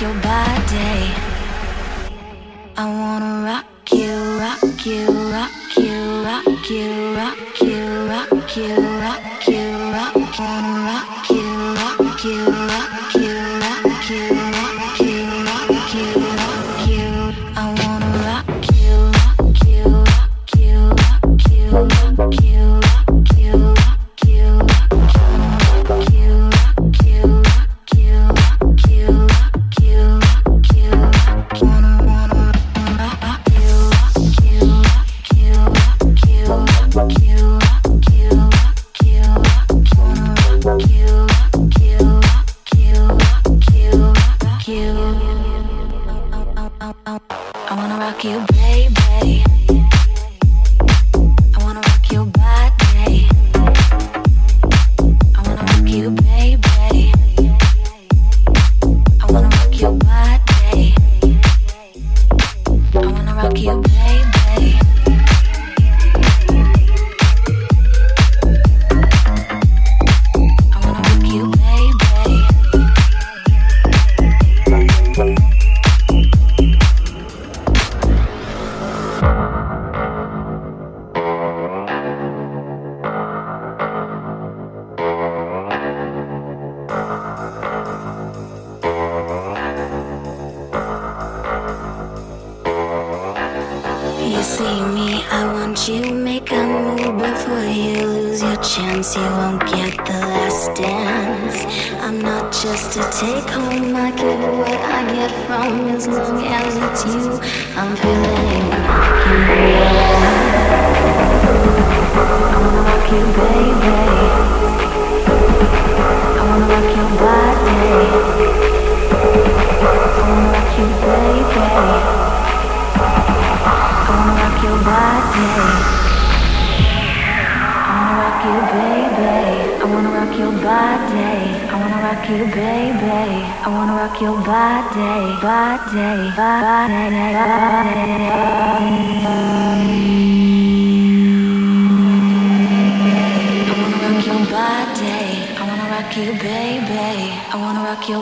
your body.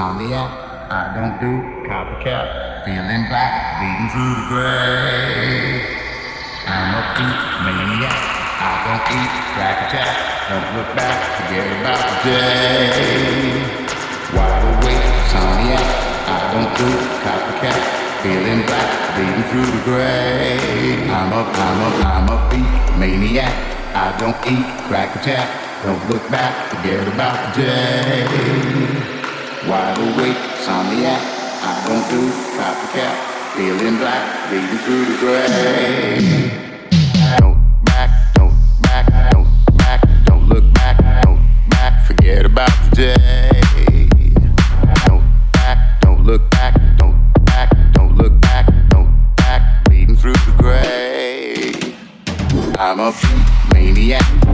Insomniac. I don't do copycat. Feeling black, bleeding through the grave. I'm a beat maniac. I don't eat crack attack. Don't look back, forget about the day. Wide awake, insomniac. I don't do copycat. Feeling black, bleeding through the gray. I'm a, I'm a, I'm a beat maniac. I don't eat crack attack. Don't look back, forget about the day. Wide awake, insomniac. I don't do copycat. Feeling black, bleeding through the gray. Don't back, don't back, don't back, don't look back, don't back. Forget about the day. Don't back, don't look back, don't back, don't look back, don't back. Through the gray. I'm a maniac.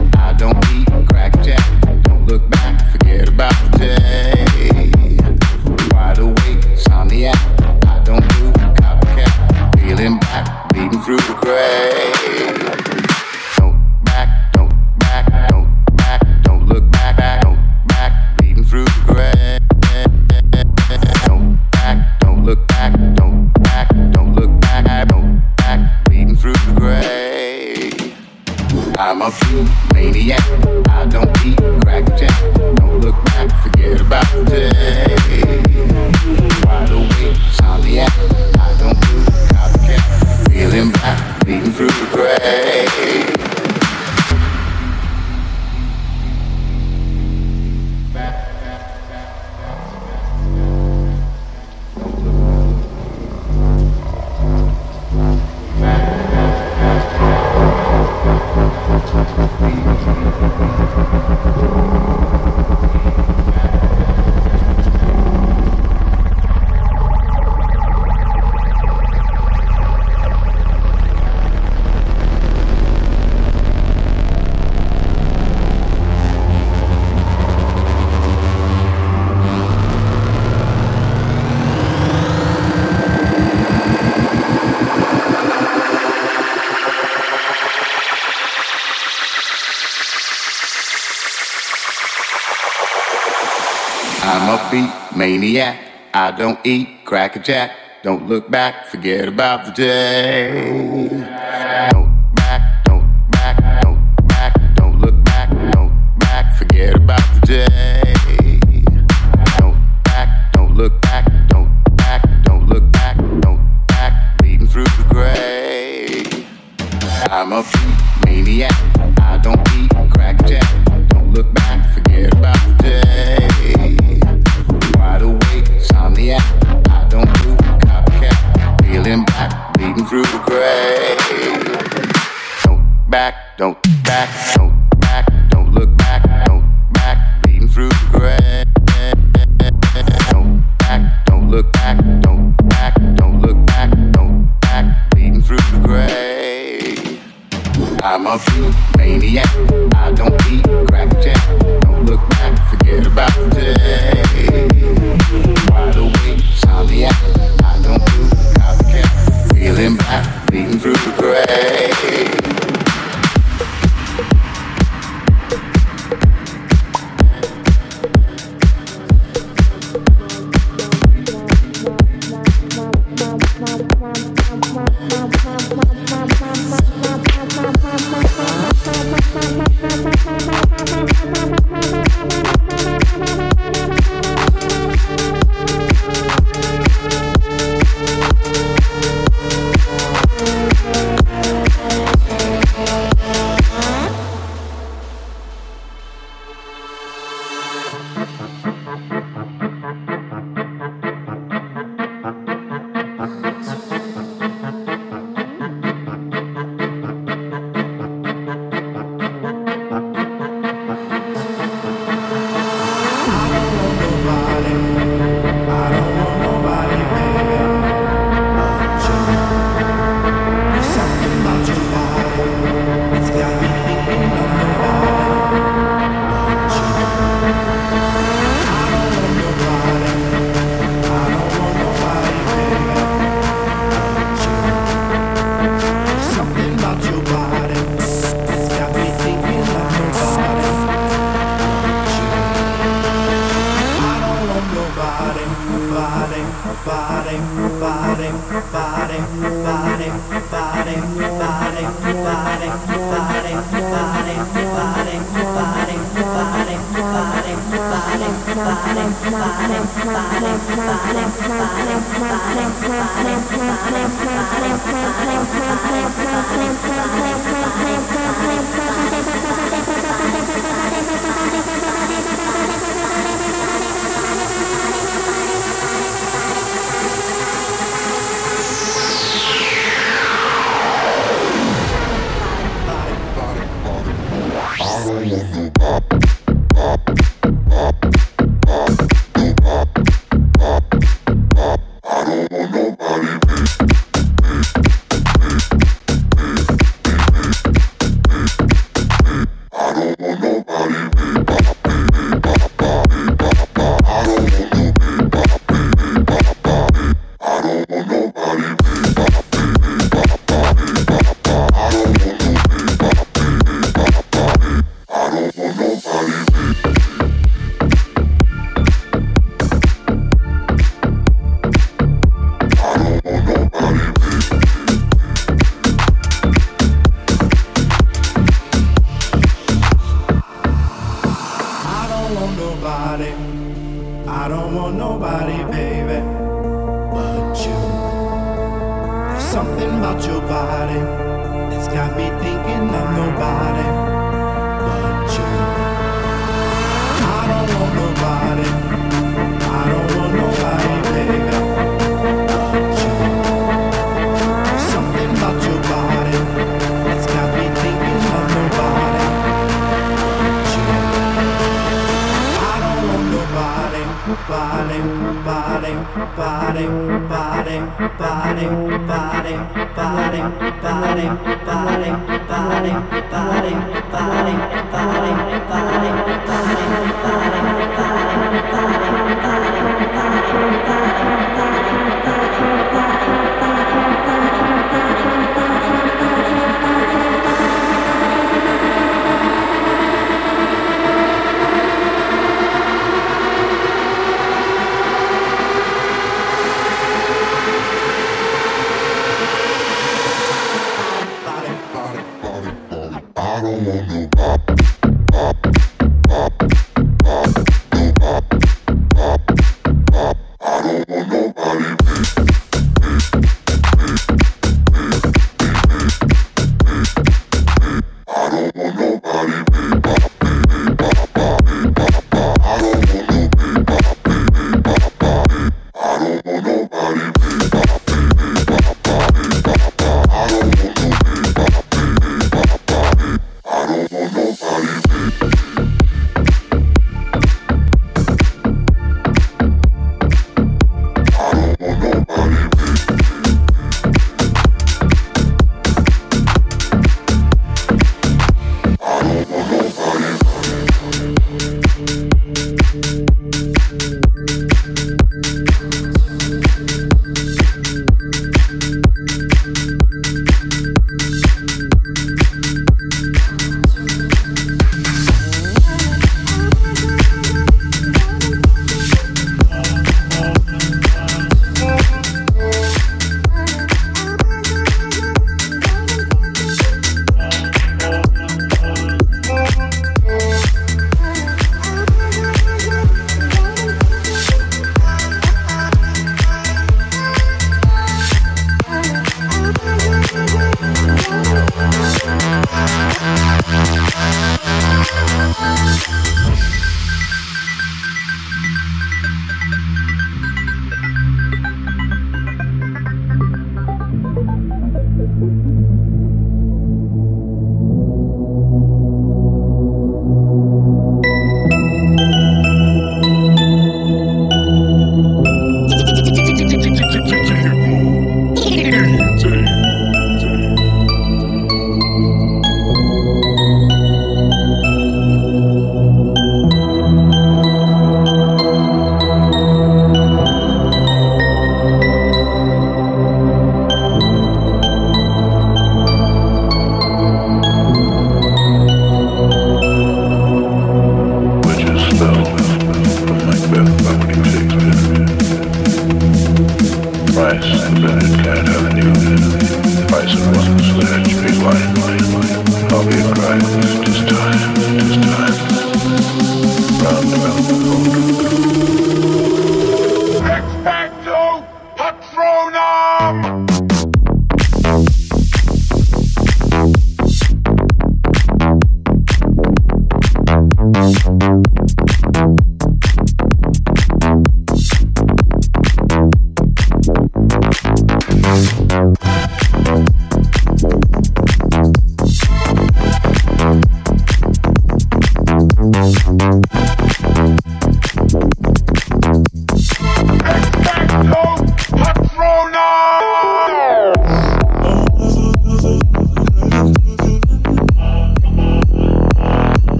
Maniac. I don't eat cracker jack. Don't look back, forget about the day. Nobody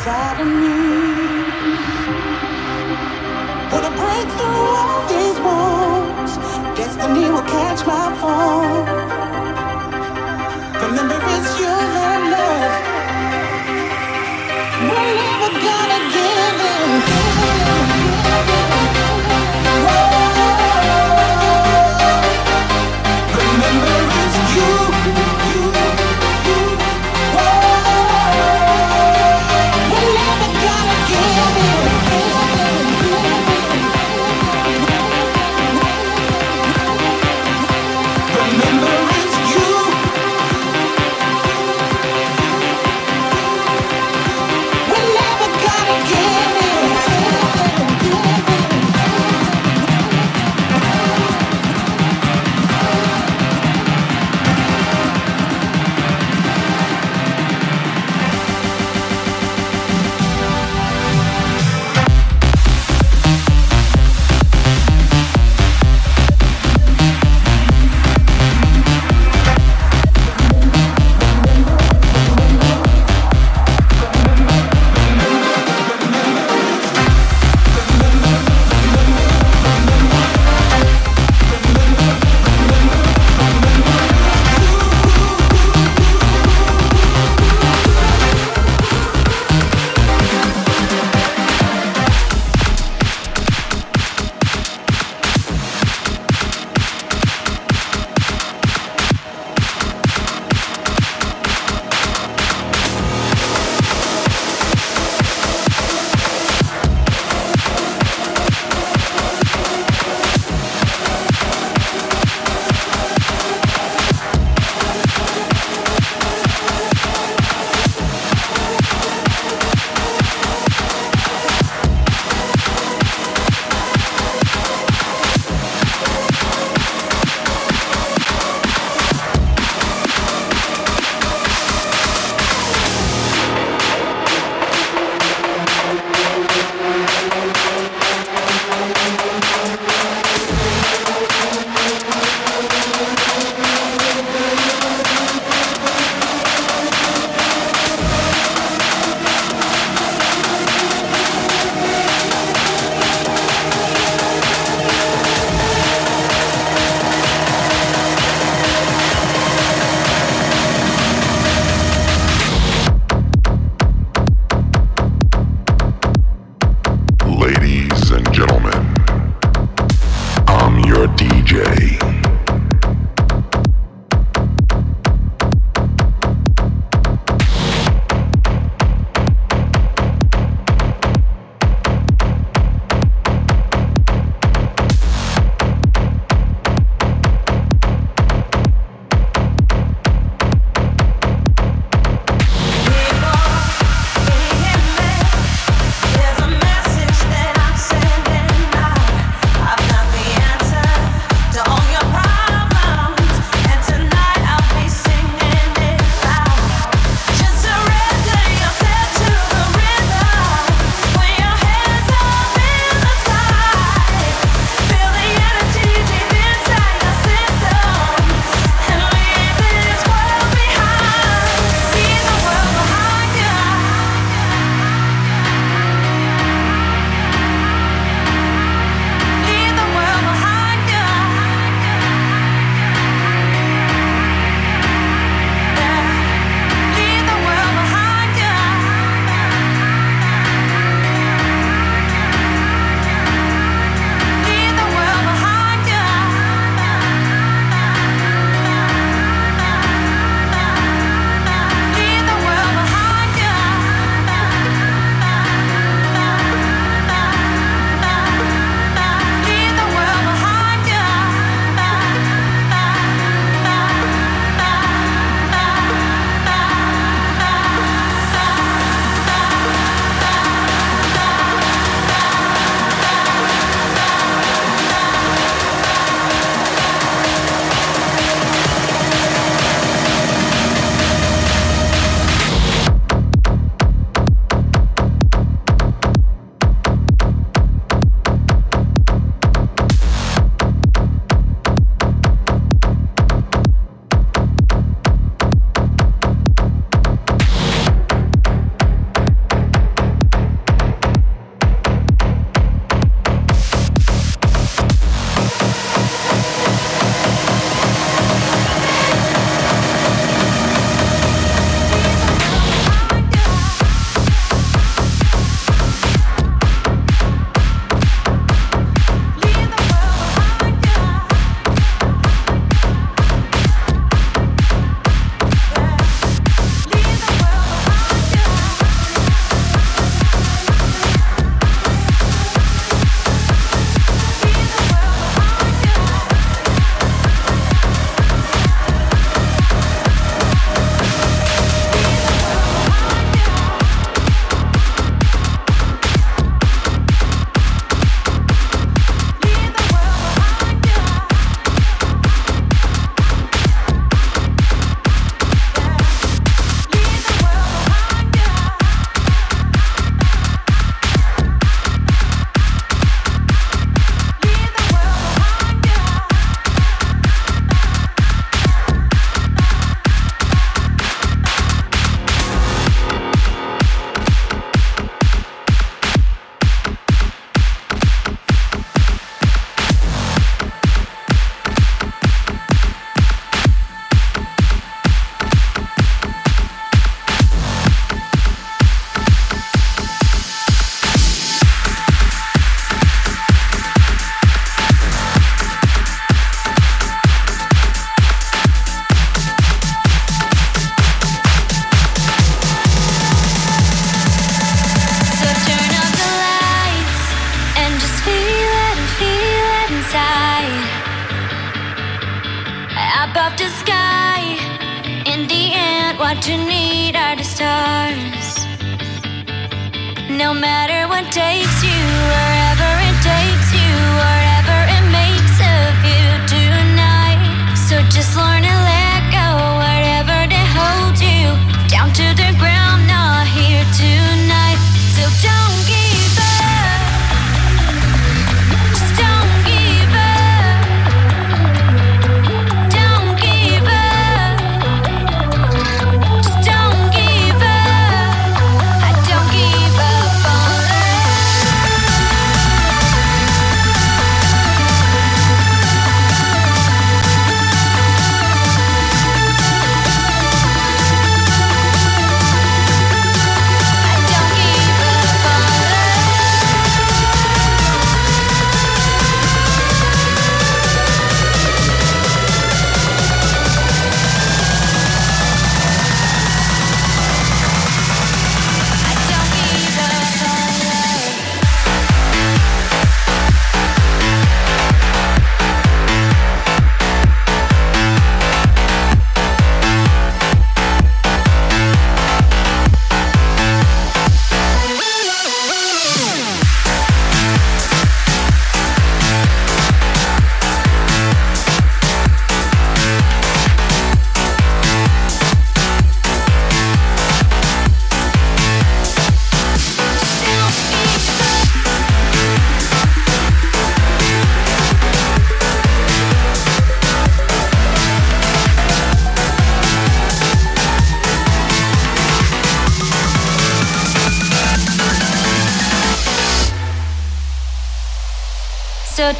inside of me.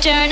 So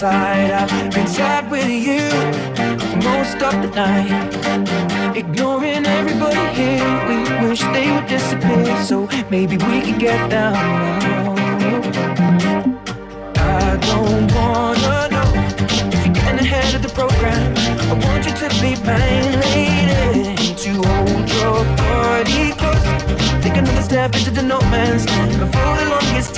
face on the side. I've been sad with you most of the night. Ignoring everybody here, we wish they would disappear. So maybe we could get down. I don't wanna know if you're getting ahead of the program. I want you to be mine, lady. To hold your body close. Take another step into the no man's land. before the longest